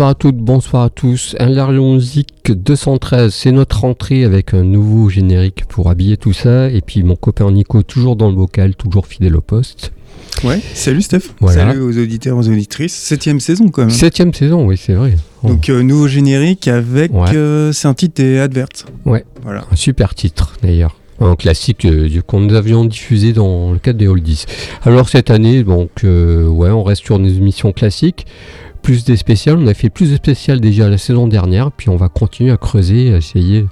Bonsoir à toutes, bonsoir à tous. Un Music 213, c'est notre entrée avec un nouveau générique pour habiller tout ça. Et puis mon copain Nico, toujours dans le bocal, toujours fidèle au poste. Ouais, salut Steph. Voilà. Salut aux auditeurs, aux auditrices. Septième saison quand même. Septième saison, oui, c'est vrai. Oh, Donc euh, nouveau générique avec Ouais. euh, c'est un titre et advert. Ouais. Voilà. un super titre d'ailleurs. Un classique euh, qu'on nous avions diffusé dans le cadre des Oldies. Alors cette année, donc, euh, ouais, on reste sur nos émissions classiques. Plus des spéciales, on a fait plus de spéciales déjà la saison dernière, puis on va continuer à creuser, à essayer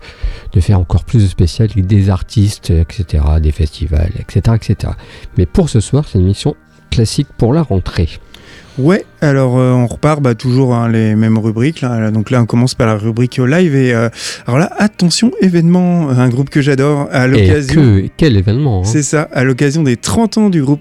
de faire encore plus de spéciales avec des artistes, etc., des festivals, etc., etc. Mais pour ce soir, c'est une émission classique pour la rentrée. Ouais, alors euh, on repart bah, toujours hein, les mêmes rubriques. Là. Donc là, on commence par la rubrique live. Et euh, alors là, attention, événement, un groupe que j'adore à l'occasion. que, quel événement hein. C'est ça, à l'occasion des 30 ans du groupe.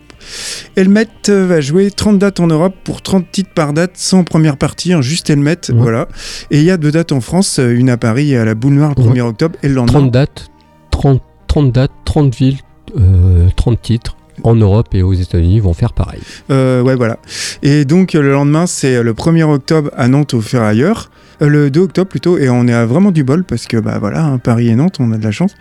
Helmet euh, va jouer 30 dates en Europe pour 30 titres par date, sans première partie, hein, juste Helmet, Ouais. voilà. Et il y a deux dates en France, euh, une à Paris et à la Boule Noire le 1er octobre, et le lendemain. 30 dates, 30, 30 dates, 30 villes, euh, 30 titres. En Europe et aux États-Unis vont faire pareil. Euh, ouais, voilà. Et donc euh, le lendemain, c'est euh, le 1er octobre à Nantes au Ferrailleur. Le 2 octobre plutôt, et on est à vraiment du bol parce que bah voilà, hein, Paris et Nantes, on a de la chance.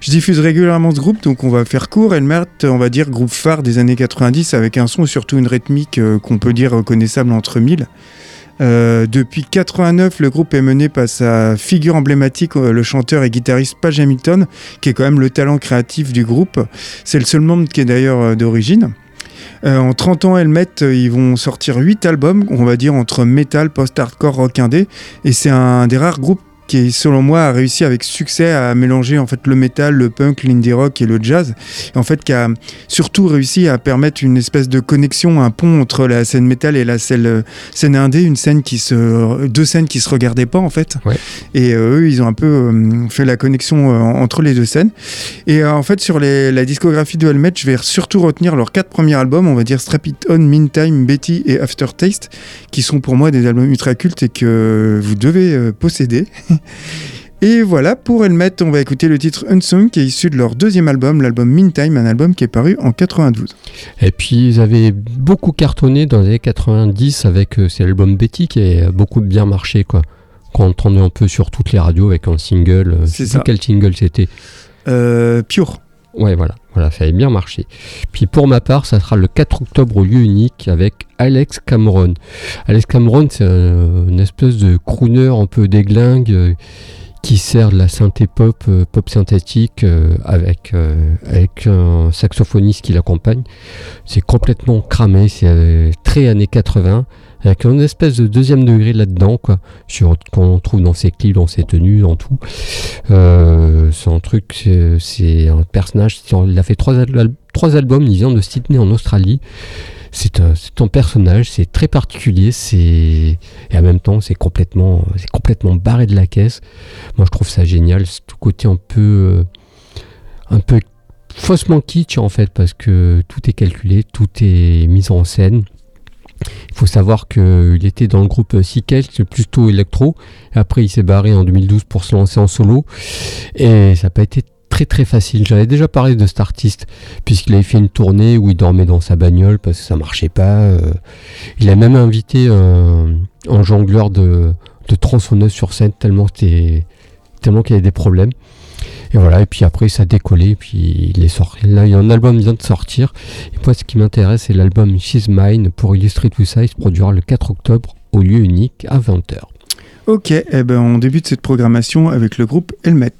Je diffuse régulièrement ce groupe, donc on va faire court. Elmert, on va dire groupe phare des années 90 avec un son et surtout une rythmique qu'on peut dire reconnaissable entre mille. Euh, depuis 89, le groupe est mené par sa figure emblématique, euh, le chanteur et guitariste Page Hamilton, qui est quand même le talent créatif du groupe. C'est le seul membre qui est d'ailleurs euh, d'origine. En 30 ans, Helmet, ils vont sortir 8 albums, on va dire entre metal, post-hardcore, rock indé. Et c'est un des rares groupes qui, selon moi, a réussi avec succès à mélanger en fait le metal, le punk, l'indie rock et le jazz. Et en fait, qui a surtout réussi à permettre une espèce de connexion, un pont entre la scène metal et la scène, euh, scène indé, une scène qui se, deux scènes qui se regardaient pas en fait. Ouais. Et euh, eux, ils ont un peu euh, fait la connexion euh, entre les deux scènes. Et en fait, sur les- la discographie de Helmet, je vais surtout retenir leurs quatre premiers albums, on va dire Strap It On, Meantime, Betty et Aftertaste, qui sont pour moi des albums ultra cultes et que vous devez posséder. Et voilà, pour Helmet, on va écouter le titre Unsung, qui est issu de leur deuxième album, l'album Meantime, un album qui est paru en 92. Et puis ils avaient beaucoup cartonné dans les années 90 avec euh, cet album Betty qui a beaucoup bien marché quoi. Qu'on entendait un peu sur toutes les radios avec un single. euh, C'est ça. Quel single c'était Euh, Pure. Ouais, voilà, voilà, ça avait bien marché. Puis pour ma part, ça sera le 4 octobre au lieu unique avec Alex Cameron. Alex Cameron, c'est un- une espèce de crooner un peu déglingue euh, qui sert de la synthé pop, euh, pop synthétique euh, avec, avec un saxophoniste qui l'accompagne. C'est complètement cramé, c'est très années 80. Avec une espèce de deuxième degré là-dedans, quoi, sur qu'on trouve dans ses clips, dans ses tenues, dans tout. Euh, c'est un truc, c'est- un personnage. Il a fait trois, al- trois albums. Il vient de Sydney en Australie. C'est un, personnage. C'est très particulier. Et en même temps, c'est complètement, complètement barré de la caisse. Moi, je trouve ça génial. C'est tout côté un peu, un peu faussement kitsch en fait, parce que tout est calculé, tout est mis en scène. Il faut savoir qu'il était dans le groupe Sequel, c'est plutôt électro. Après, il s'est barré en 2012 pour se lancer en solo. Et ça n'a pas été très très facile. J'avais déjà parlé de cet artiste, puisqu'il avait fait une tournée où il dormait dans sa bagnole parce que ça marchait pas. euh. Il a même invité un, jongleur de, tronçonneuse sur scène, tellement qu'il y avait des problèmes. Et voilà, et puis après ça a décollé, et puis il est sorti. Là, il y a un album qui vient de sortir. Et moi, ce qui m'intéresse, c'est l'album She's Mine. Pour illustrer tout ça, il se produira le 4 octobre au lieu unique à 20h. Ok, eh ben on débute cette programmation avec le groupe Helmet.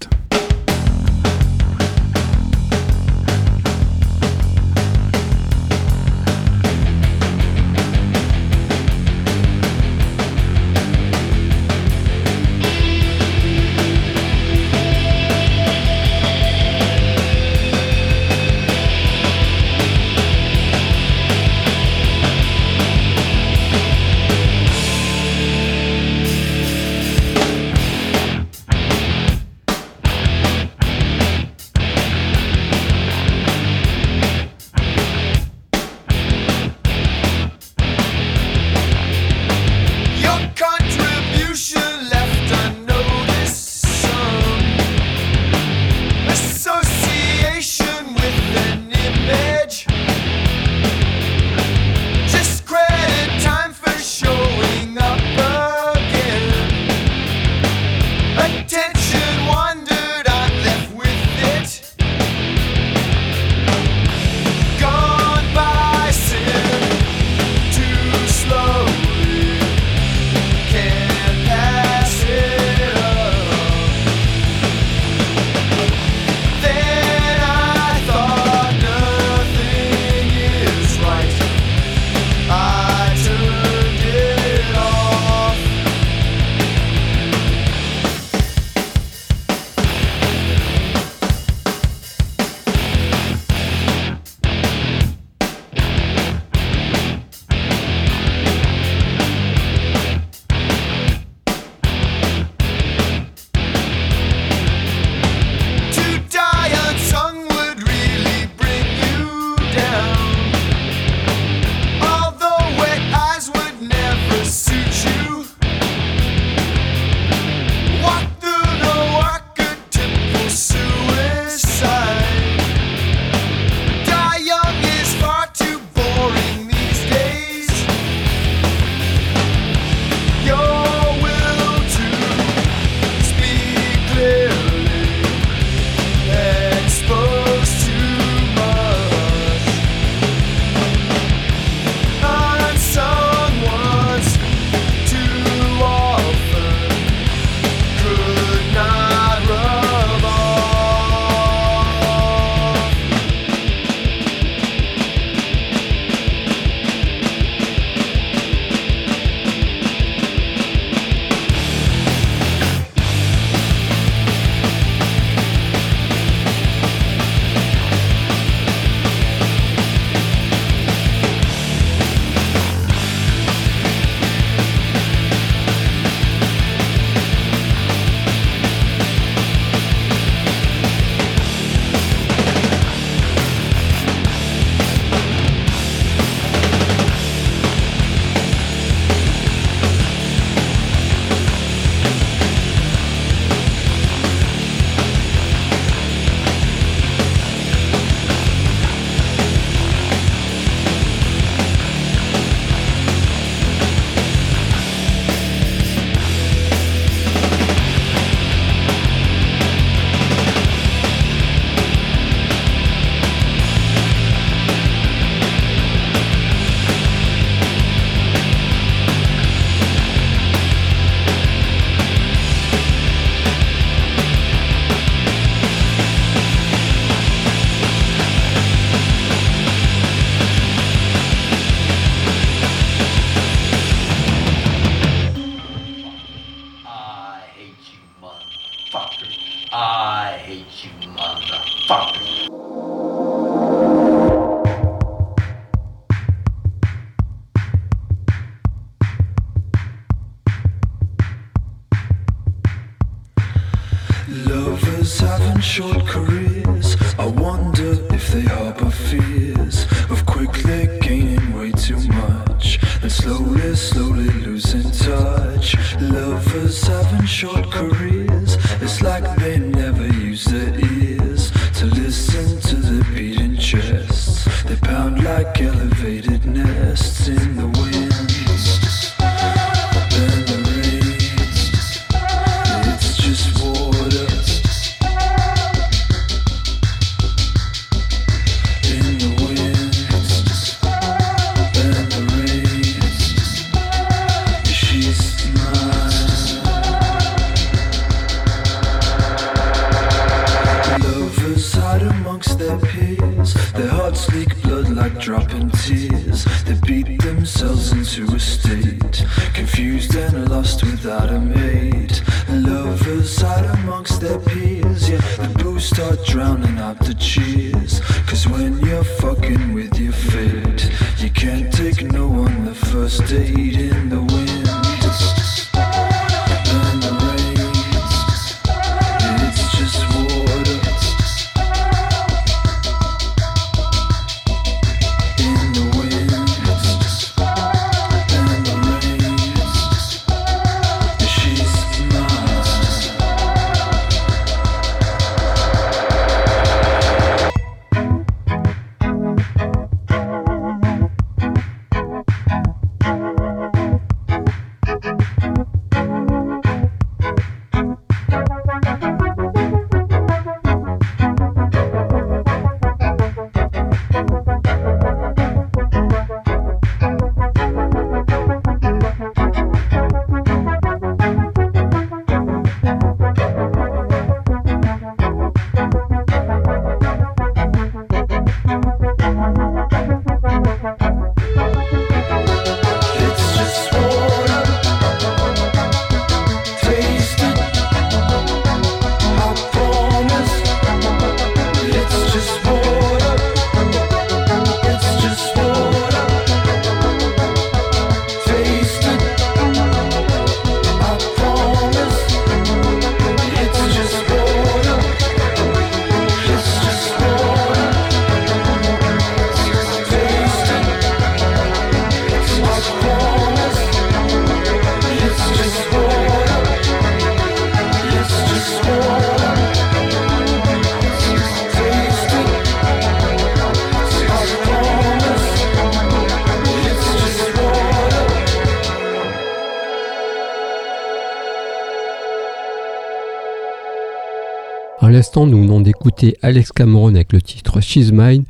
L'instant, nous venons d'écouter Alex Cameron avec le titre She's Mine,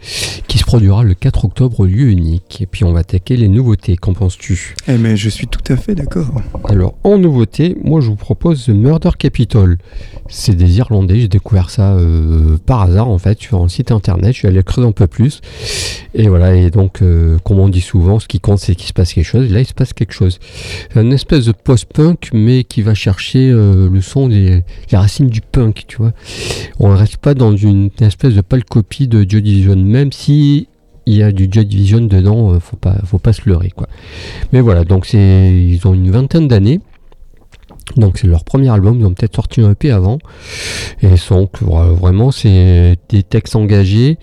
qui se produira le 4 octobre au lieu unique. Et puis on va attaquer les nouveautés, qu'en penses-tu? Eh mais je suis tout à fait d'accord. Alors, en nouveauté, moi je vous propose The Murder Capital. C'est des Irlandais, j'ai découvert ça euh, par hasard en fait sur un site internet, je suis allé creuser un peu plus. Et voilà, et donc, euh, comme on dit souvent, ce qui compte c'est qu'il se passe quelque chose. Là, il se passe quelque chose. Une espèce de post-punk, mais qui va chercher euh, le son des, des racines du punk, tu vois. On ne reste pas dans une, espèce de pâle copie de Joy même si il y a du Joy Division dedans, euh, faut pas, faut pas se leurrer. Mais voilà, donc c'est, ils ont une vingtaine d'années. Donc c'est leur premier album, ils ont peut-être sorti un EP avant. Et donc vra- vraiment c'est des textes engagés,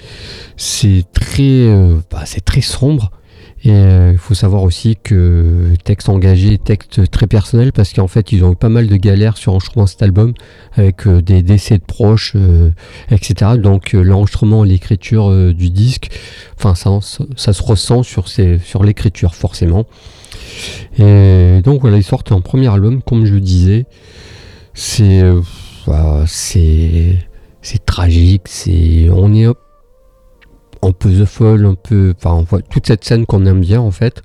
c'est très, euh, bah, c'est très sombre. Et euh, il faut savoir aussi que texte engagé, texte très personnel, parce qu'en fait ils ont eu pas mal de galères sur l'enregistrement de cet album, avec euh, des décès de proches, euh, etc. Donc euh, l'enregistrement, l'écriture euh, du disque, enfin ça, ça, se ressent sur, sur l'écriture forcément. Et donc voilà, ils sortent un premier album, comme je le disais. C'est euh, bah, c'est c'est tragique, c'est on est un peu the fall, un peu enfin toute cette scène qu'on aime bien en fait,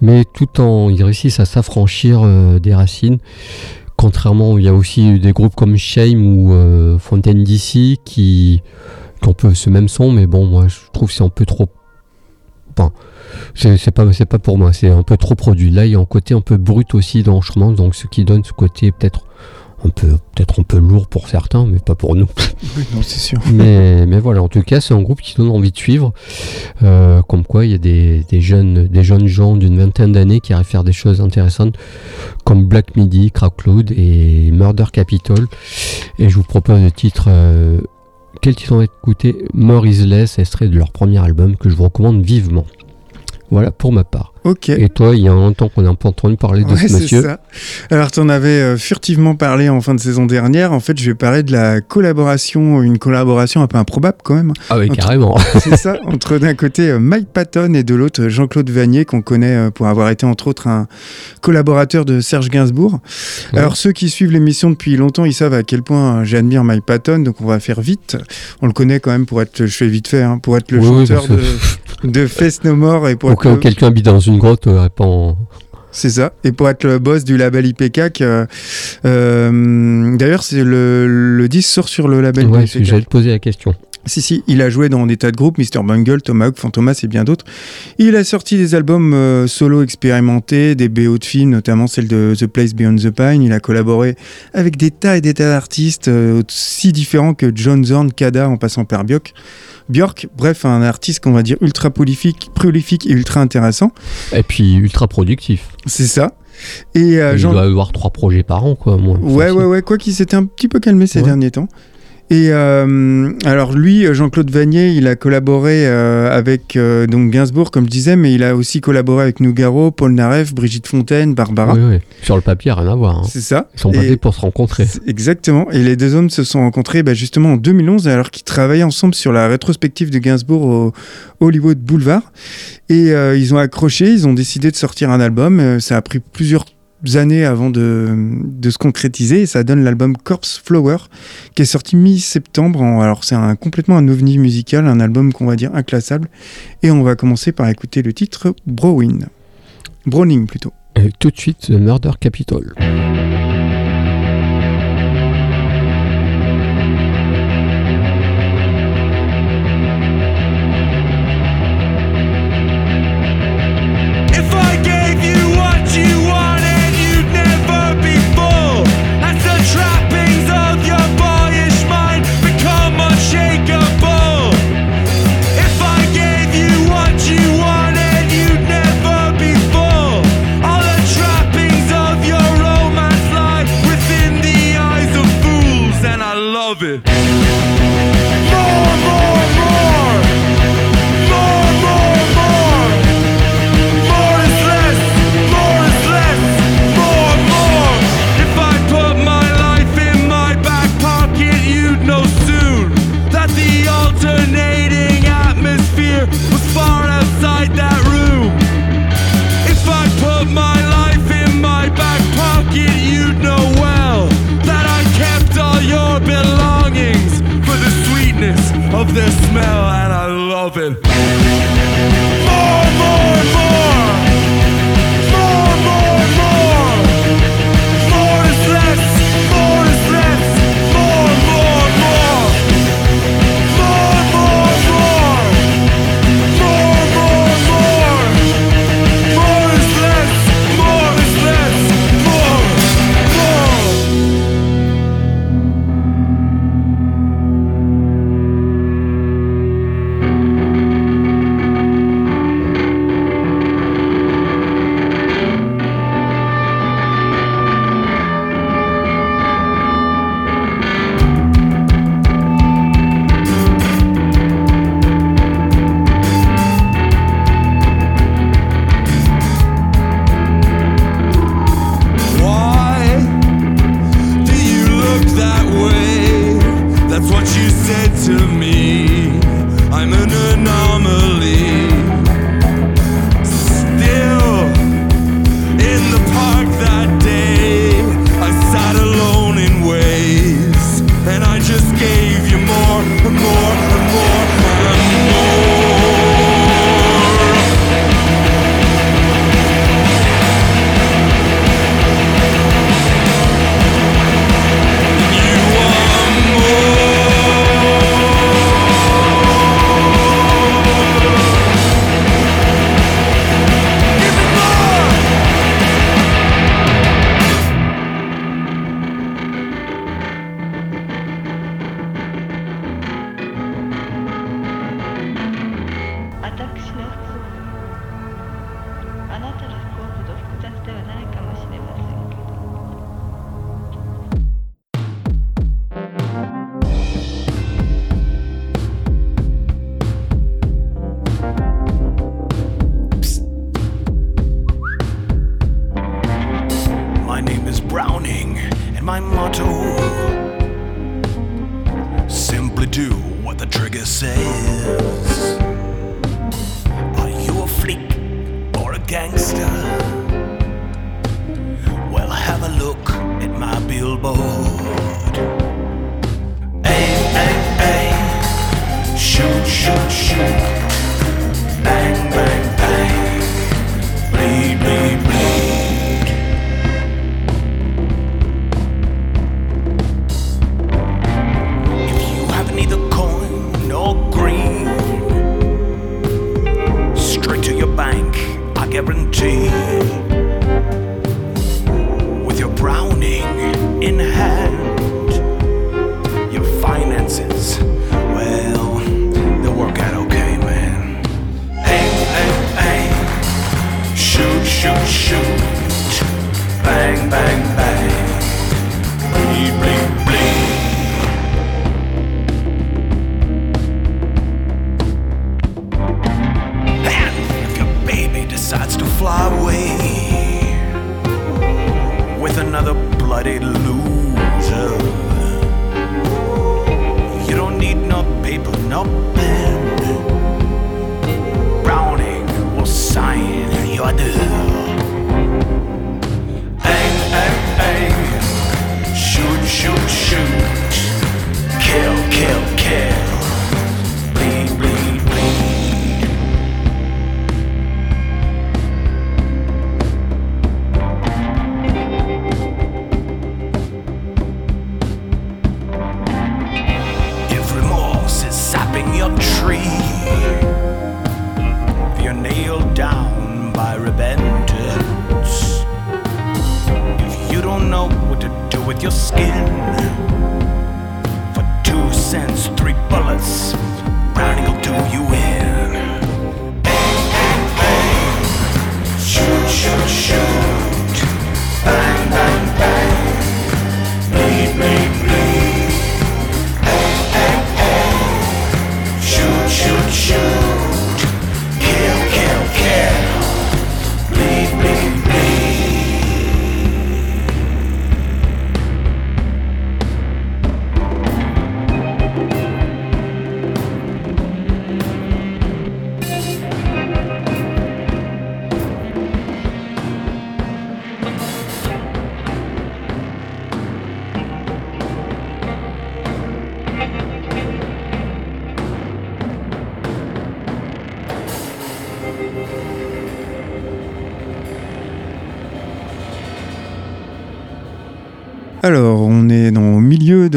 mais tout en ils réussissent à s'affranchir euh, des racines. Contrairement, il y a aussi des groupes comme Shame ou euh, Fontaine DC qui qui ont peu ce même son, mais bon, moi je trouve c'est un peu trop. Enfin, c'est pas, pas pour moi, c'est un peu trop produit. Là, il y a un côté un peu brut aussi dans l'enregistrement, donc ce qui donne ce côté peut-être un peu, peut-être un peu lourd pour certains, mais pas pour nous. Oui, non, c'est sûr. mais, mais voilà, en tout cas, c'est un groupe qui donne envie de suivre. Euh, comme quoi, il y a des, des jeunes, des jeunes gens d'une vingtaine d'années qui arrivent à faire des choses intéressantes, comme Black Midi, Crowdcloud et Murder Capital. Et je vous propose le titre. euh, quel titre on va écouter? More is Less, extrait de leur premier album que je vous recommande vivement. Voilà pour ma part. Ok. Et toi, il y a longtemps qu'on n'a pas entendu parler de Ouais, ce c'est monsieur. ça. Alors, tu en avais euh, furtivement parlé en fin de saison dernière. En fait, je vais parler de la collaboration, une collaboration un peu improbable quand même. Ah oui, Entre- carrément. C'est ça, entre d'un côté euh, Mike Patton et de l'autre Jean-Claude Vanier, qu'on connaît euh, pour avoir été entre autres un collaborateur de Serge Gainsbourg. Ouais. Alors ceux qui suivent l'émission depuis longtemps, ils savent à quel point j'admire Mike Patton, donc on va faire vite. On le connaît quand même pour être, je fais vite fait, hein, pour être le Oui, chanteur de, de Face No More et pour quelqu'un habite dans une grotte, euh, pas en- c'est ça. Et pour être le boss du label IPK, euh, euh, d'ailleurs, c'est le, le disque sort sur le label Ouais, IPK. j'allais te poser la question. Si, si, il a joué dans des tas de groupes, Mr. Bungle, Tomahawk, Fantomas et bien d'autres. Il a sorti des albums euh, solo expérimentés, des BO de films, notamment celle de The Place Beyond the Pine. Il a collaboré avec des tas et des tas d'artistes, aussi différents que John Zorn, Kada, en passant par Björk. Björk, bref, un artiste qu'on va dire ultra prolifique, prolifique et ultra intéressant. Et puis ultra productif. C'est ça. Et euh, il Jean- doit avoir trois projets par an, quoi. Moi, Ouais, ouais, ouais, quoi qu'il s'était un petit peu calmé ces Ouais. derniers temps. Et euh, alors lui, Jean-Claude Vanier, il a collaboré euh, avec euh, donc Gainsbourg, comme je disais, mais il a aussi collaboré avec Nougaro, Paul Naref, Brigitte Fontaine, Barbara. Oui, oui. Sur le papier, rien à voir. hein. C'est ça. Ils sont pas Et- faits pour se rencontrer. Exactement. Et les deux hommes se sont rencontrés bah, justement en 2011 alors qu'ils travaillaient ensemble sur la rétrospective de Gainsbourg au Hollywood Boulevard. Et ils ont accroché, ils ont décidé de sortir un album. Ça a pris plusieurs années avant de, de se concrétiser et ça donne l'album Corpse Flower qui est sorti mi-septembre. Alors c'est un, complètement un ovni musical, un album qu'on va dire inclassable. Et on va commencer par écouter le titre Browin. Browning plutôt. Et tout de suite, The Murder Capital.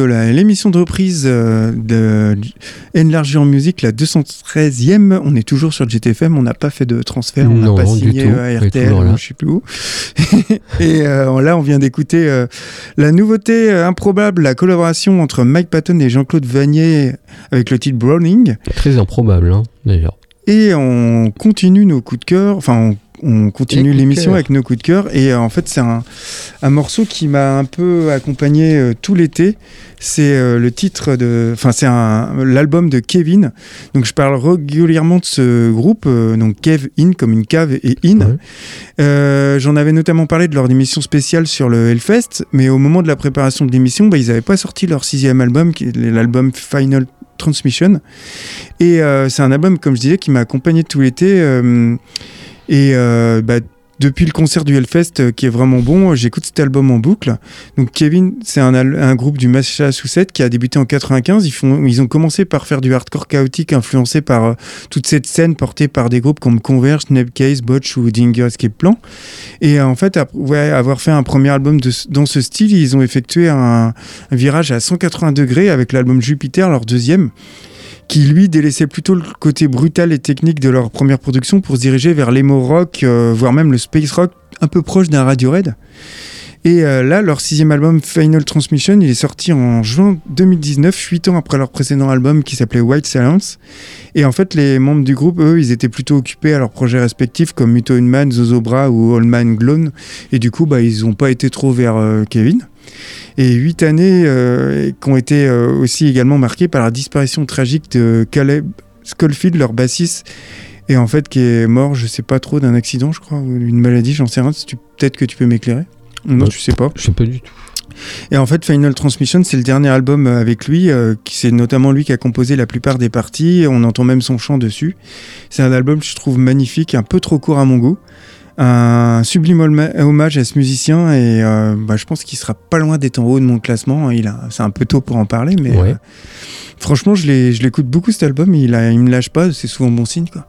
De l'émission de reprise euh, de Enlargé en musique, la 213e. On est toujours sur GTFM, on n'a pas fait de transfert, on n'a pas signé tout, euh, est RTL, je sais plus où. Et euh, là, on vient d'écouter euh, la nouveauté improbable, la collaboration entre Mike Patton et Jean-Claude Vanier avec le titre Browning. Très improbable, hein, d'ailleurs. Et on continue nos coups de cœur, enfin on, on continue l'émission avec nos coups de cœur. Et euh, en fait c'est un, un morceau qui m'a un peu accompagné euh, tout l'été. C'est euh, le titre de, enfin c'est l'album de Kevin. Donc je parle régulièrement de ce groupe, donc Kev In comme une cave et In. Ouais. J'en avais notamment parlé de leur émission spéciale sur le Hellfest, mais au moment de la préparation de l'émission, bah, ils n'avaient pas sorti leur sixième album, qui est l'album Final Transmission. Et c'est un album, comme je disais, qui m'a accompagné tout l'été. Euh, et euh, bah, depuis le concert du Hellfest, euh, qui est vraiment bon, j'écoute cet album en boucle. Donc Kevin, c'est un, groupe du Massachusetts qui a débuté en 95. Ils, font, ils ont commencé par faire du hardcore chaotique influencé par euh, toute cette scène portée par des groupes comme Converge, Snapcase, Botch ou Dinger Escape Plan. Et euh, en fait, ap- ouais, avoir fait un premier album dans ce style, ils ont effectué un virage à 180 degrés avec l'album Jupiter, leur deuxième, qui lui délaissait plutôt le côté brutal et technique de leur première production pour se diriger vers l'emo rock, euh, voire même le space rock, un peu proche d'un Radiohead. Et euh, là, leur sixième album, Final Transmission, il est sorti en juin 2019, huit ans après leur précédent album qui s'appelait White Silence. Et en fait, les membres du groupe, eux, ils étaient plutôt occupés à leurs projets respectifs comme Muto Man, Zozobra ou Old Man Glone. Et du coup, bah, ils n'ont pas été trop vers euh, Kevin. Et huit années euh, qui ont été euh, aussi également marquées par la disparition tragique de Caleb Schofield, leur bassiste, et en fait qui est mort, je sais pas trop, d'un accident, je crois, ou d'une maladie, j'en sais rien. Peut-être que tu peux m'éclairer? Non, Ouais. tu sais pas. Je sais pas du tout. Et en fait, Final Transmission, c'est le dernier album euh, avec lui, euh, c'est notamment lui qui a composé la plupart des parties. On entend même son chant dessus. C'est un album, je trouve magnifique, un peu trop court à mon goût. Un sublime hommage à ce musicien et euh, bah, je pense qu'il sera pas loin d'être en haut de mon classement. Il a, c'est un peu tôt pour en parler, mais Ouais. euh, franchement, je, l'écoute beaucoup cet album. Il, a, il me lâche pas, c'est souvent bon signe. Quoi.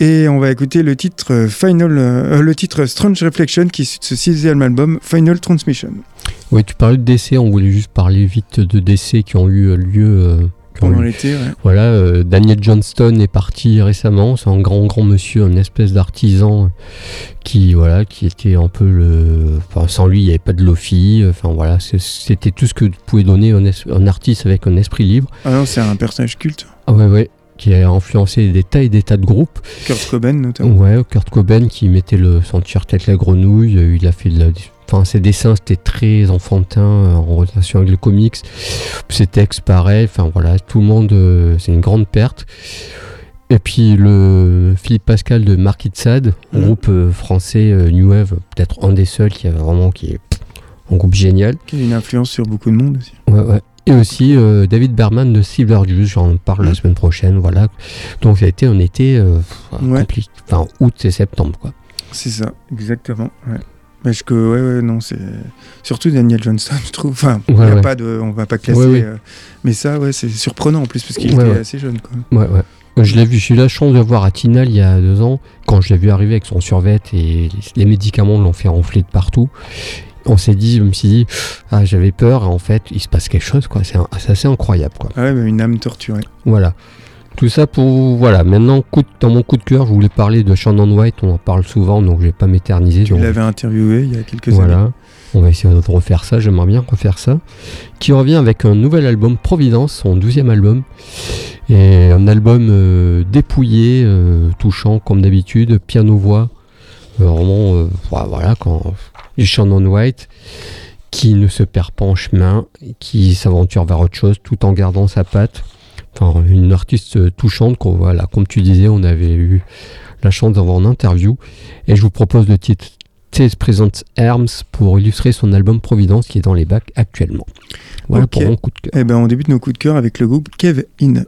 Et on va écouter le titre euh, Final, euh, le titre Strange Reflection qui est de ce sixième album Final Transmission. Oui, tu parlais de décès, on voulait juste parler vite de décès qui ont eu lieu. Pendant l'été, ouais. Voilà, euh, Daniel Johnston est parti récemment. C'est un grand, grand monsieur, une espèce d'artisan qui, voilà, qui était un peu le. Enfin, sans lui, il n'y avait pas de lofi. Enfin, voilà, c'était tout ce que pouvait donner un, es- un artiste avec un esprit libre. Ah non, c'est un personnage culte. Ah ouais, ouais. Qui a influencé des tas et des tas de groupes. Kurt Cobain notamment. Ouais, Kurt Cobain qui mettait le son t-shirt la grenouille, euh, il a fait de la... Enfin, ses dessins c'était très enfantin euh, en relation avec le comics. Ses textes pareil, enfin voilà, tout le monde, euh, c'est une grande perte. Et puis le Philippe Pascal de Marquis de Sade, un Mhm. groupe euh, français euh, New Wave, peut-être un des seuls qui a vraiment qui est un groupe génial. Qui a une influence sur beaucoup de monde aussi. Ouais, ouais. Et aussi euh, David Berman de Silver j'en parle la Mhm. semaine prochaine, voilà. Donc ça a été un été euh, Ouais. compliqué, enfin août et septembre quoi. C'est ça, exactement. Ouais. Parce que, ouais, ouais, non, c'est. Surtout Daniel Johnston, je trouve. Enfin, Ouais, y a ouais. pas de... on va pas classer. Euh, Mais ça, ouais, c'est surprenant en plus, parce qu'il était assez jeune, quoi. Ouais, ouais. Je l'ai vu, j'ai eu la chance de voir à Tinal il y a deux ans, quand je l'ai vu arriver avec son survêt et les, médicaments l'ont fait enfler de partout. On s'est dit, je me suis dit, ah, j'avais peur, et en fait, il se passe quelque chose, quoi. C'est assez incroyable, quoi. Ah ouais, mais une âme torturée. Voilà. Tout ça pour. Voilà. Maintenant, coup de- dans mon coup de cœur, je voulais parler de Shannon White, on en parle souvent, donc je vais pas m'éterniser. Tu l'avais interviewé il y a quelques Voilà. années. On va essayer de refaire ça, j'aimerais bien refaire ça. Qui revient avec un nouvel album, Providence, son douzième album. Et un album euh, dépouillé, euh, touchant comme d'habitude, piano-voix. Euh, vraiment, euh, voilà, voilà, quand du Shannon White, qui ne se perd pas en chemin, qui s'aventure vers autre chose tout en gardant sa patte. Enfin, une artiste touchante, qu'on- voilà, comme tu disais, on avait eu la chance d'avoir en interview. Et je vous propose le titre Tess Presents Herms pour illustrer son album Providence qui est dans les bacs actuellement. Voilà pour mon coup de cœur. Eh ben, on débute nos coups de cœur avec le groupe Kev In.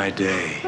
My day.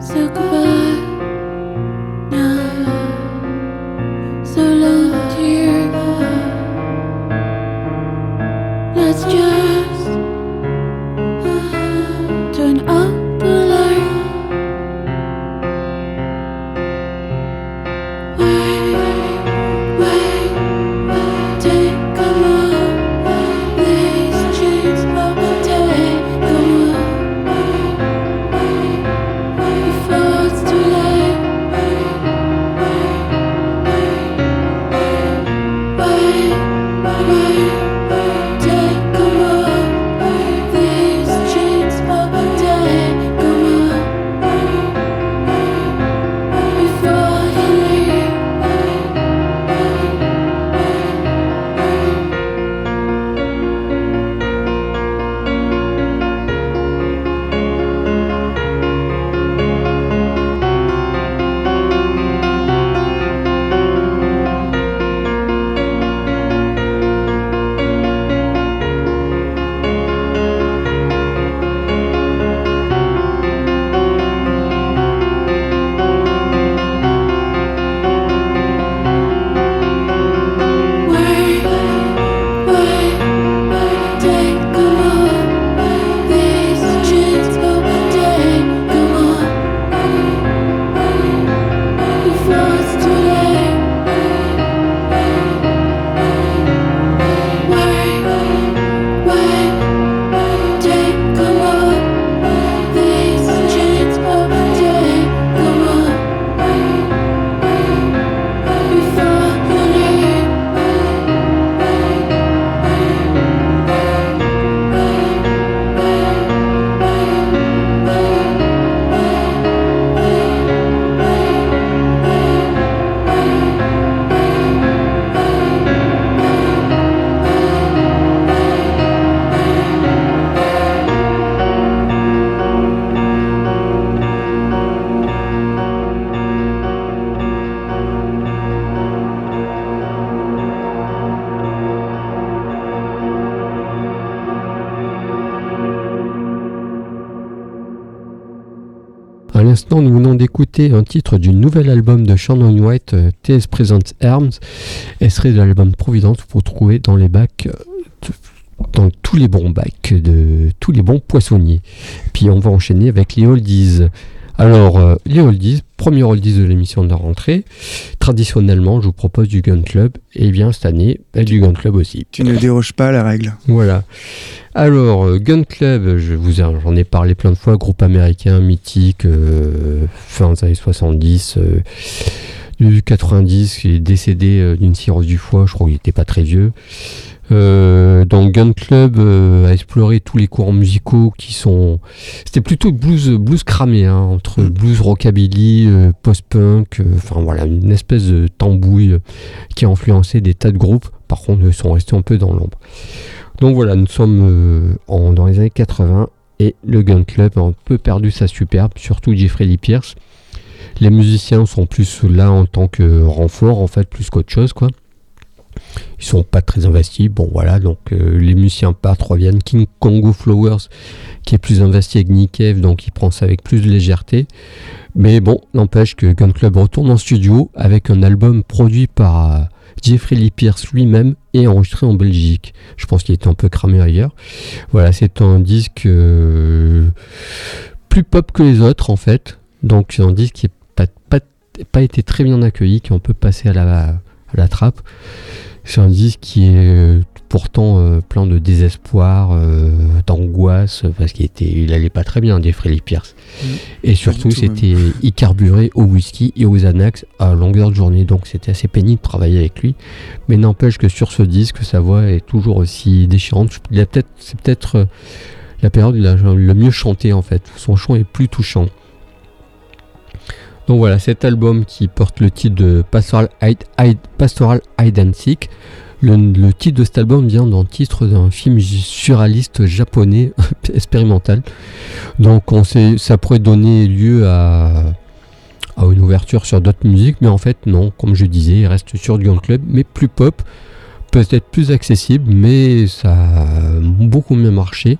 so close. Nous venons d'écouter un titre du nouvel album de Shannon White, euh, TS Presents Arms, et serait de l'album Providence pour trouver dans les bacs, euh, dans tous les bons bacs de tous les bons poissonniers. Puis on va enchaîner avec les oldies. Alors, euh, les oldies, premier oldies de l'émission de la rentrée. Traditionnellement, je vous propose du Gun Club, et bien cette année, bah, du Gun Club aussi. Tu ne déroges pas à la règle. Voilà. Alors, euh, Gun Club, je vous ai- j'en ai parlé plein de fois, groupe américain mythique, euh, fin des années 70, euh, du 90, il est décédé d'une cirrhose du foie, je crois qu'il n'était pas très vieux. Euh, donc Gun Club euh, a exploré tous les courants musicaux qui sont... C'était plutôt blues, blues cramé, hein, entre Mm. blues rockabilly, euh, post-punk, euh, enfin voilà, une espèce de tambouille euh, qui a influencé des tas de groupes. Par contre, ils sont restés un peu dans l'ombre. Donc voilà, nous sommes en- dans les années 80 et le Gun Club a un peu perdu sa superbe, surtout Jeffrey Lee Pierce. Les musiciens sont plus là en tant que renfort, en fait, plus qu'autre chose, quoi. Ils sont pas très investis. Bon, voilà, donc euh, les musiciens partent, reviennent. King Congo Flowers, qui est plus investi avec Nick Cave, donc il prend ça avec plus de légèreté. Mais bon, n'empêche que Gun Club retourne en studio avec un album produit par euh, Jeffrey Lee Pierce lui-même et enregistré en Belgique. Je pense qu'il était un peu cramé ailleurs. Voilà, c'est un disque euh, plus pop que les autres en fait. Donc c'est un disque qui n'a pas, été très bien accueilli, qui on peut passer à la trappe. C'est un disque qui est euh, pourtant euh, plein de désespoir, euh, d'angoisse, parce qu'il était, il allait pas très bien, Jeffrey Pierce. Et surtout, c'était, il carburait au whisky et aux Xanax à longueur de journée, donc c'était assez pénible de travailler avec lui. Mais n'empêche que sur ce disque, sa voix est toujours aussi déchirante. Il a peut-être, c'est peut-être la période où il a le mieux chanté en fait. Son chant est plus touchant. Donc voilà, cet album qui porte le titre de Pastoral Hide. Le, titre de cet album vient d'un titre d'un film surréaliste japonais expérimental. Donc ça pourrait donner lieu à, une ouverture sur d'autres musiques, mais en fait non, comme je disais, il reste sur du Gun Club, mais plus pop, peut-être plus accessible, mais ça a beaucoup mieux marché.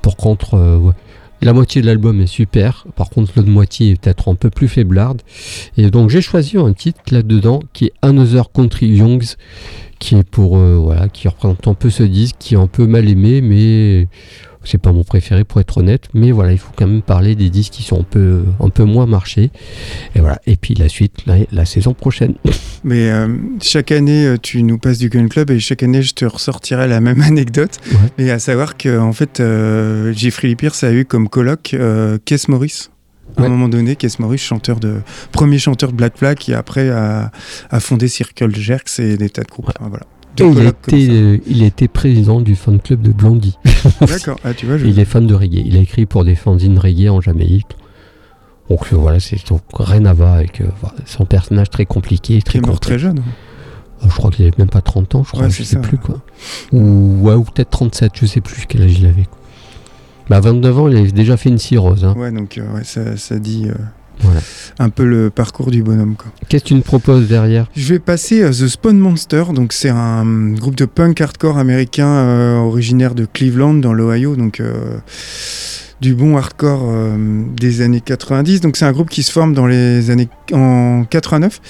Par contre, euh, la moitié de l'album est super, par contre l'autre moitié est peut-être un peu plus faiblarde. Et donc j'ai choisi un titre là-dedans qui est Another Country Youngs, qui est pour euh, voilà, qui représente un peu ce disque, qui est un peu mal aimé, mais c'est pas mon préféré pour être honnête. Mais voilà, il faut quand même parler des disques qui sont un peu un peu moins marchés. Et voilà. Et puis la suite, la, la saison prochaine. Mais euh, chaque année, euh, tu nous passes du Gun Club et chaque année, je te ressortirai la même anecdote. Ouais. Et à savoir que en fait, euh, Jeffrey Lee Pierce a eu comme coloc euh, Morris. À Ouais. un moment donné, Keith Morris, chanteur de, premier chanteur de Black Flag, qui après a, a fondé Circle Jerks et des tas de groupes. Voilà. Il, était, euh, il était président du fan club de Blondie. D'accord. Ah, tu vois, je... Il est fan de reggae. Il a écrit pour des fanzines reggae en Jamaïque. Donc euh, voilà, c'est donc rien à voir avec euh, son personnage très compliqué, très est mort complexe. très jeune. Euh, Je crois qu'il avait même pas 30 ans, je crois, Ouais, je sais ça, plus quoi. Ou, ouais, ou peut-être 37, je sais plus quel âge il avait. Bah, à 29 ans, il avait déjà fait une cirrhose. Hein. Ouais, donc euh, ouais, ça, ça dit Voilà. un peu le parcours du bonhomme. Qu'est-ce que tu me proposes derrière? Je vais passer à The Spawn Monster. Donc c'est un groupe de punk hardcore américain euh, originaire de Cleveland dans l'Ohio. Donc euh, du bon hardcore euh, des années 90. Donc c'est un groupe qui se forme dans les années en 89.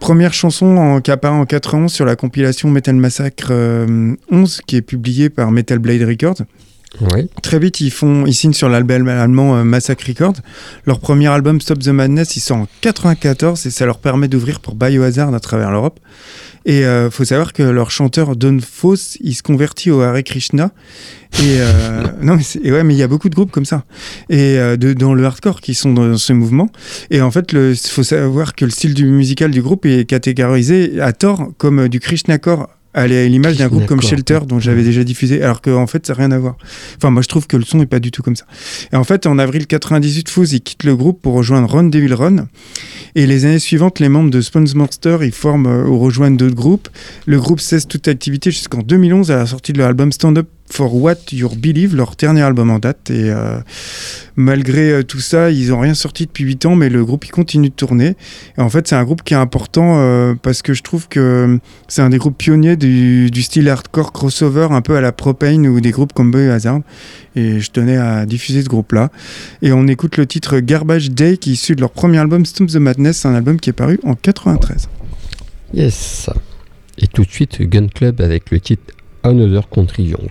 Première chanson en, qui apparaît en 91 sur la compilation Metal Massacre euh, 11 qui est publiée par Metal Blade Records. Oui. Très vite, ils, font, ils signent sur l'album allemand euh, Massacre Records. Leur premier album, Stop the Madness, ils sort en 94 et ça leur permet d'ouvrir pour Biohazard à travers l'Europe. Et euh, faut savoir que leur chanteur Don Foss, il se convertit au Hare Krishna. Et euh, non, mais et ouais, mais il y a beaucoup de groupes comme ça. Et de, dans le hardcore qui sont dans ce mouvement. Et en fait, il faut savoir que le style du musical du groupe est catégorisé à tort comme du Krishnacore à l'image d'un groupe comme. Shelter dont j'avais déjà diffusé, alors qu'en en fait ça n'a rien à voir. Enfin, moi je trouve que le son est pas du tout comme ça. Et en fait, en avril 98, Fouz il quitte le groupe pour rejoindre Run Devil Run. Et les années suivantes, les membres de Spawns Monster ils forment euh, ou rejoignent d'autres groupes. Le groupe cesse toute activité jusqu'en 2011 à la sortie de leur album Stand Up For What You Believe, leur dernier album en date. Et euh, malgré euh, tout ça, ils n'ont rien sorti depuis 8 ans, mais le groupe il continue de tourner. Et en fait, c'est un groupe qui est important euh, parce que je trouve que c'est un des groupes pionniers du, du style hardcore crossover, un peu à la Propane ou des groupes comme Biohazard. Et je tenais à diffuser ce groupe-là. Et on écoute le titre Garbage Day qui est issu de leur premier album Stomp the Madness, un album qui est paru en 93. Yes. Et tout de suite, Gun Club avec le titre Another Country Young.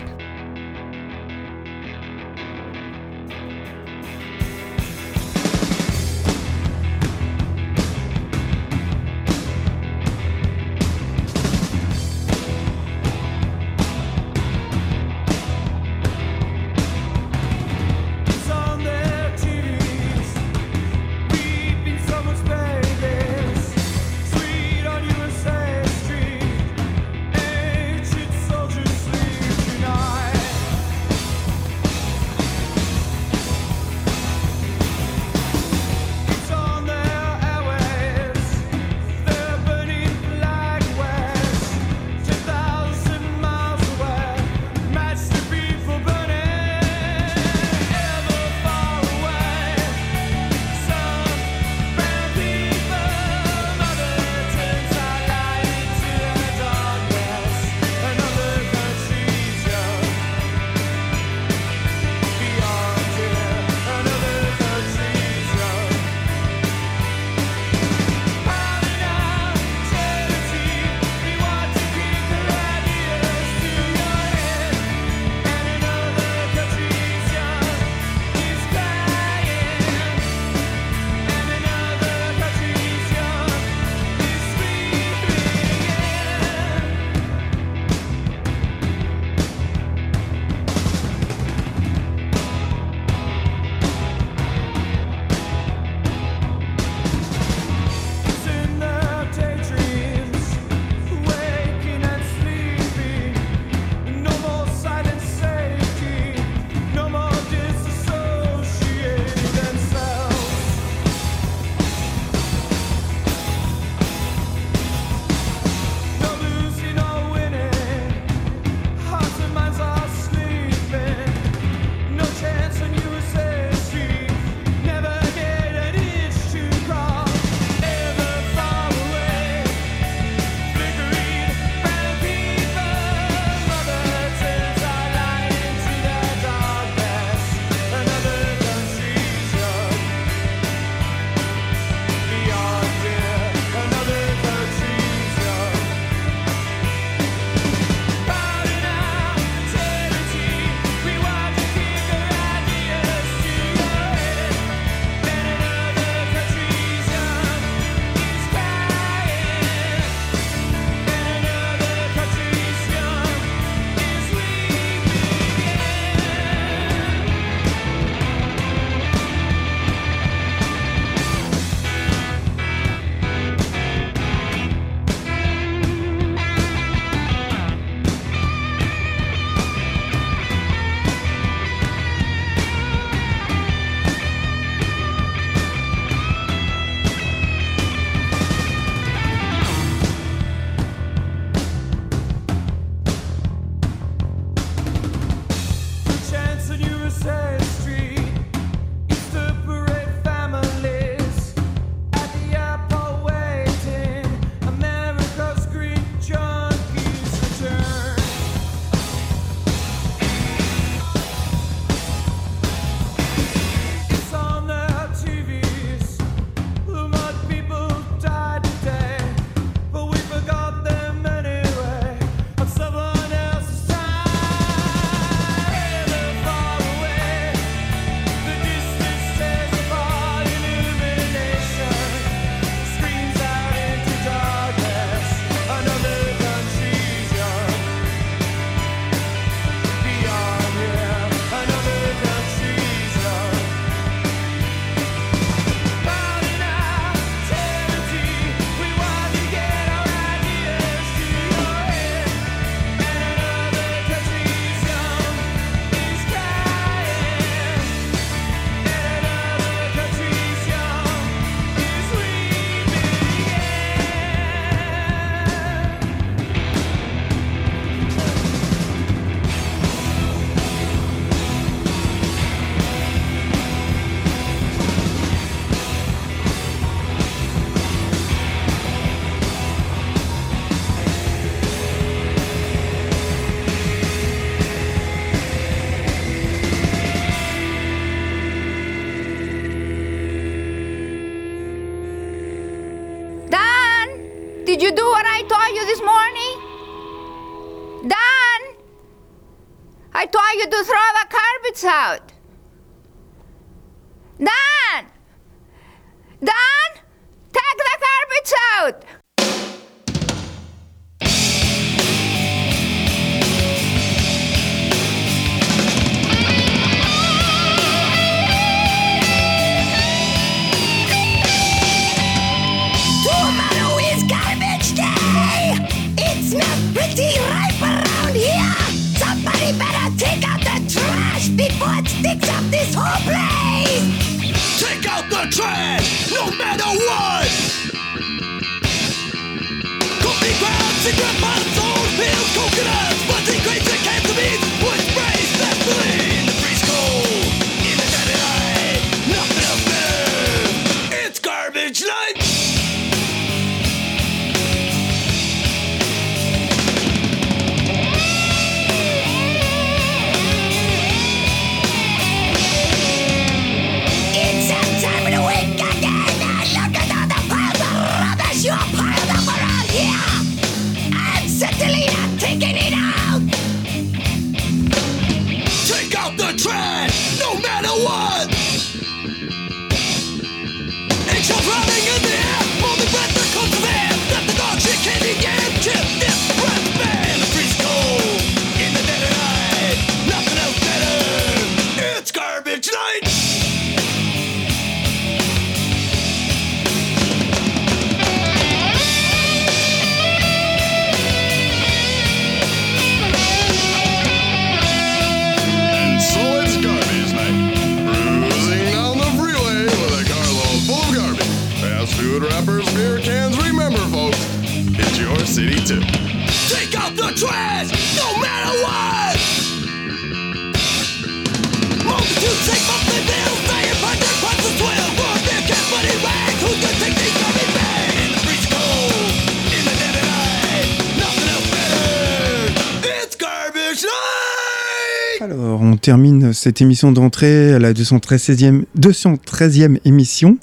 Termine cette émission d'entrée à la 213e, 213e émission.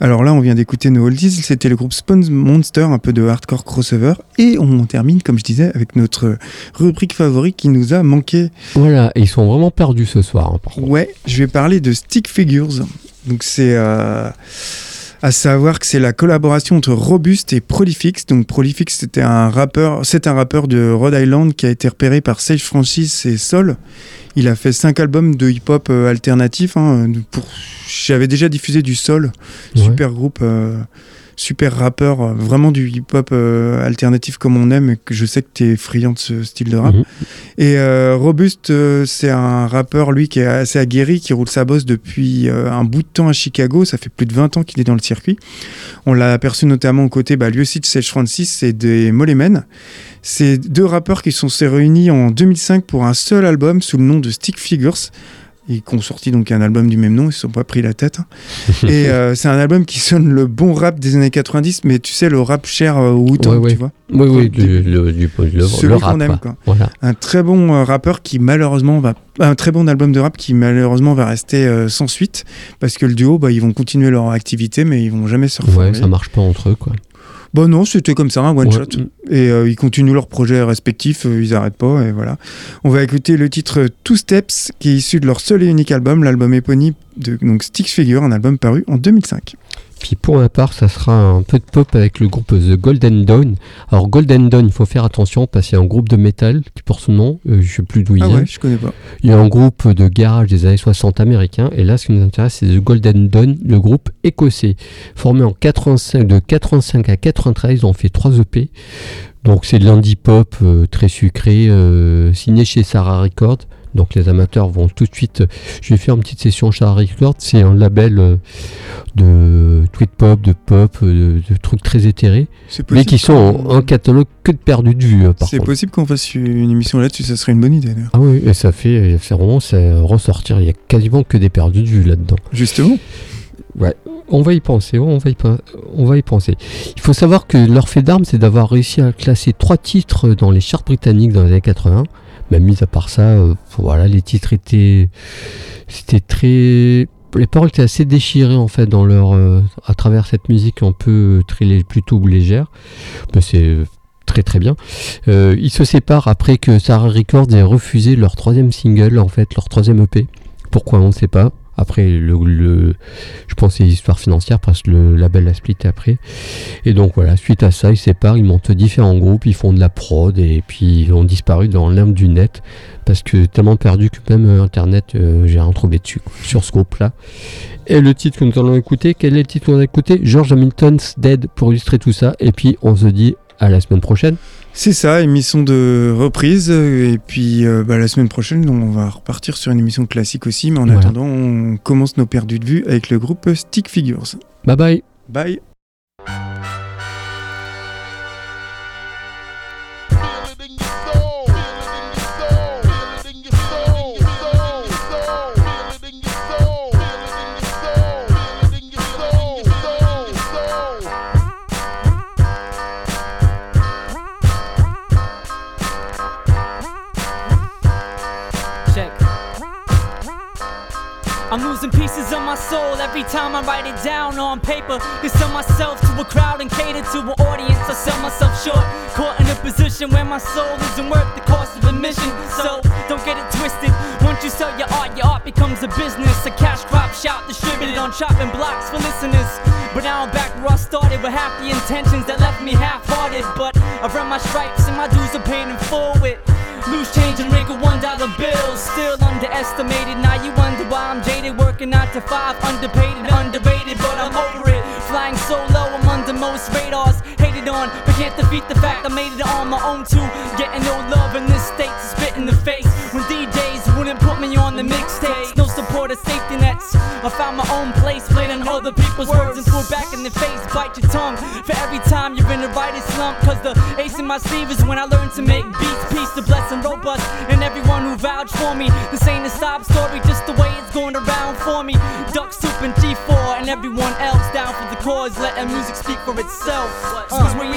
Alors là, on vient d'écouter nos oldies, c'était le groupe Spawn Monster, un peu de hardcore crossover. Et on termine, comme je disais, avec notre rubrique favorite qui nous a manqué. Voilà, et ils sont vraiment perdus ce soir. hein, par. Ouais, je vais parler de Stick Figures. Donc c'est euh, à savoir que c'est la collaboration entre Robust et Prolifix. Donc Prolifix c'était un rappeur, c'est un rappeur de Rhode Island qui a été repéré par Sage Francis et Sol. Il a fait cinq albums de hip-hop euh, alternatif. hein, pour... J'avais déjà diffusé du Sol, Ouais. super groupe, euh, super rappeur, euh, vraiment du hip-hop euh, alternatif comme on aime et que je sais que tu es friand de ce style de rap. Mhm. Et euh, Robust, euh, c'est un rappeur, lui, qui est assez aguerri, qui roule sa bosse depuis un bout de temps à Chicago. Ça fait plus de 20 ans qu'il est dans le circuit. On l'a aperçu notamment aux côtés, bah, lui aussi, de Sage Francis et des Molemen. C'est deux rappeurs qui sont réunis en 2005 pour un seul album sous le nom de Stick Figures. Et qui ont sorti donc un album du même nom, ils se sont pas pris la tête. hein. et euh, c'est un album qui sonne le bon rap des années 90, mais tu sais, le rap cher euh, au Wu-Tang, Ouais, ouais. tu vois. Oui, oui, Du- le, du, le, celui le qu'on rap. aime, quoi. quoi. Voilà. un très bon euh, rappeur qui malheureusement va un très bon album de rap qui malheureusement va rester euh, sans suite parce que le duo bah, ils vont continuer leur activité mais ils vont jamais se reformer. Ouais, ça marche pas entre eux, quoi. Bon non, c'était comme ça un one Ouais. shot et euh, ils continuent leurs projets respectifs, euh, ils arrêtent pas et voilà. On va écouter le titre Two Steps qui est issu de leur seul et unique album, l'album éponyme de donc Sticks Figure, un album paru en 2005. Puis pour ma part, ça sera un peu de pop avec le groupe The Golden Dawn. Alors Golden Dawn, il faut faire attention parce qu'il y a un groupe de métal qui porte son nom, euh, je sais plus d'où il Ah vient. ouais, je connais pas. Il y a un groupe de garage des années 60 américains. Et là, ce qui nous intéresse, c'est The Golden Dawn, le groupe écossais. Formé en 85, de 85 à 93, ils ont fait 3 EP. Donc c'est de l'indie pop euh, très sucré, euh, signé chez Sarah Records. Donc les amateurs vont tout de suite. Je vais faire une petite session chez Records. C'est un label euh, de tweet pop, de pop, euh, de, de trucs très éthérés, mais qui sont en catalogue que de perdu de vue. euh, C'est possible qu'on fasse une émission là-dessus, ça serait une bonne idée. Ah oui, et ça fait, c'est vraiment ça ressortir. Il y a quasiment que des perdus de vue là-dedans. Justement. On va y penser, on va y, on va y penser. Il faut savoir que leur fait d'armes, c'est d'avoir réussi à classer trois titres dans les charts britanniques dans les années 80. Mais mis à part ça, euh, voilà, les titres étaient, c'était très, les paroles étaient assez déchirées en fait dans leur, euh, à travers cette musique un peu très lé- plutôt légère. Mais c'est très très bien. Euh, ils se séparent après que Sarah Records ait refusé leur troisième single, en fait, leur troisième EP. Pourquoi on ne sait pas. Après, le, je pense c'est histoire financière parce que le label l'a splitté après. Et donc voilà, suite à ça, ils séparent, ils montent différents groupes, ils font de la prod et puis ils ont disparu dans l'herbe du net parce que tellement perdu que même euh, Internet, euh, j'ai rien trouvé dessus sur ce groupe-là. Et le titre que nous allons écouter, quel est le titre qu'on a écouté George Hamilton's Dead pour illustrer tout ça. Et puis on se dit à la semaine prochaine. C'est ça, émission de reprise. Et puis euh, bah, la semaine prochaine, on va repartir sur une émission classique aussi. Mais en Voilà. attendant, on commence nos perdus de vue avec le groupe Stick Figures. Bye bye Bye. Soul every time I write it down on paper. To sell myself to a crowd and cater to an audience. I sell myself short, caught in a position where my soul isn't worth the cost of admission. So don't get it twisted. Once you sell your art, your art becomes a business. A cash crop shout distributed on chopping blocks for listeners. But now I'm back where I started with half the intentions that left me half-hearted. But I've earned my stripes to five, underpaid and underrated. But I'm over it. Flying solo, I'm under most radars. Hated on, but can't defeat the fact I made it on my own too. Getting no love in this state to spit in the face. When DJs wouldn't put me on the mixtapes. No support or safety nets. I found my own place, played on other people's words and threw back in the face. Bite your tongue for every time you're in the writer's slump. Cause the ace in my sleeve is when I learned to make beats. Peace to bless and robust. And everyone who vouched for me. This ain't a sob story, just the way it's going around for me. Letting music speak for itself. Cause when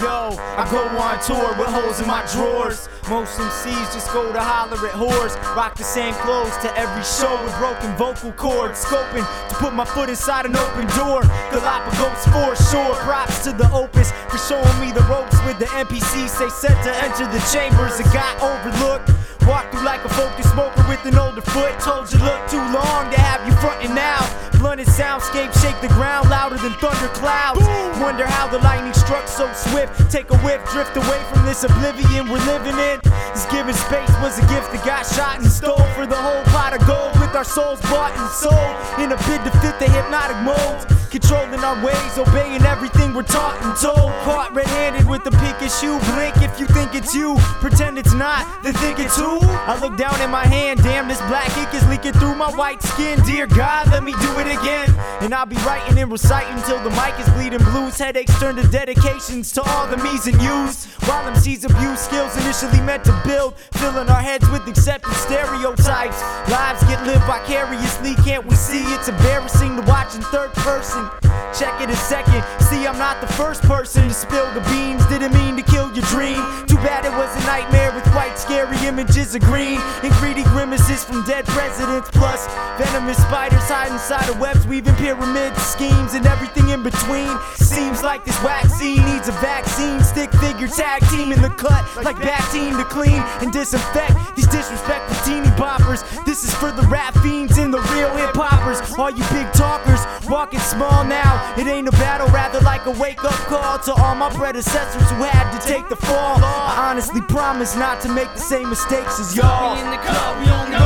Yo, I go on tour with holes in my drawers. Most MCs just go to holler at whores. Rock the same clothes to every show with broken vocal cords. Scoping to put my foot inside an open door. Galapagos for sure. Props to the Opus for showing me the ropes with the NPCs. They said to enter the chambers and got overlooked. Walk through like a focus smoker with an older foot. Told you look too long to have you frontin' now. Blunted soundscape shake the ground louder than thunder clouds. Wonder how the lightning struck so swift. Take a whiff, drift away from this oblivion we're living in. This given space was a gift that got shot and stole for the whole pot of gold. With our souls bought and sold in a bid to fit the hypnotic molds. Controlling our ways, obeying everything we're taught and told. Caught red handed with the issue. Blink if you think it's you. Pretend it's not, then think it's who. I look down in my hand, damn, this black ink is leaking through my white skin. Dear God, let me do it again. And I'll be writing and reciting till the mic is bleeding blues. Headaches turn to dedications to all the me's and you's. While MCs abuse skills initially meant to build, filling our heads with accepted stereotypes. Lives get lived vicariously, can't we see? It's embarrassing to watch in third person. Check it a second. See, I'm not the first person to spill the beans. Didn't mean to kill your dream. Too bad it was a nightmare with white, scary images of green and greedy grimaces from dead presidents. Plus, venomous spiders hide inside of webs, weaving pyramids, schemes, and everything in between. Seems like this vaccine needs a vaccine. Stick figure tag team in the cut, like vaccine team to clean and disinfect these disrespectful teeny boppers. This is for the rap fiends and the real hip hoppers. All you big talkers, walking smoke now. It ain't a battle, rather like a wake up call to all my predecessors who had to take the fall. I honestly promise not to make the same mistakes as y'all. We in the club, we only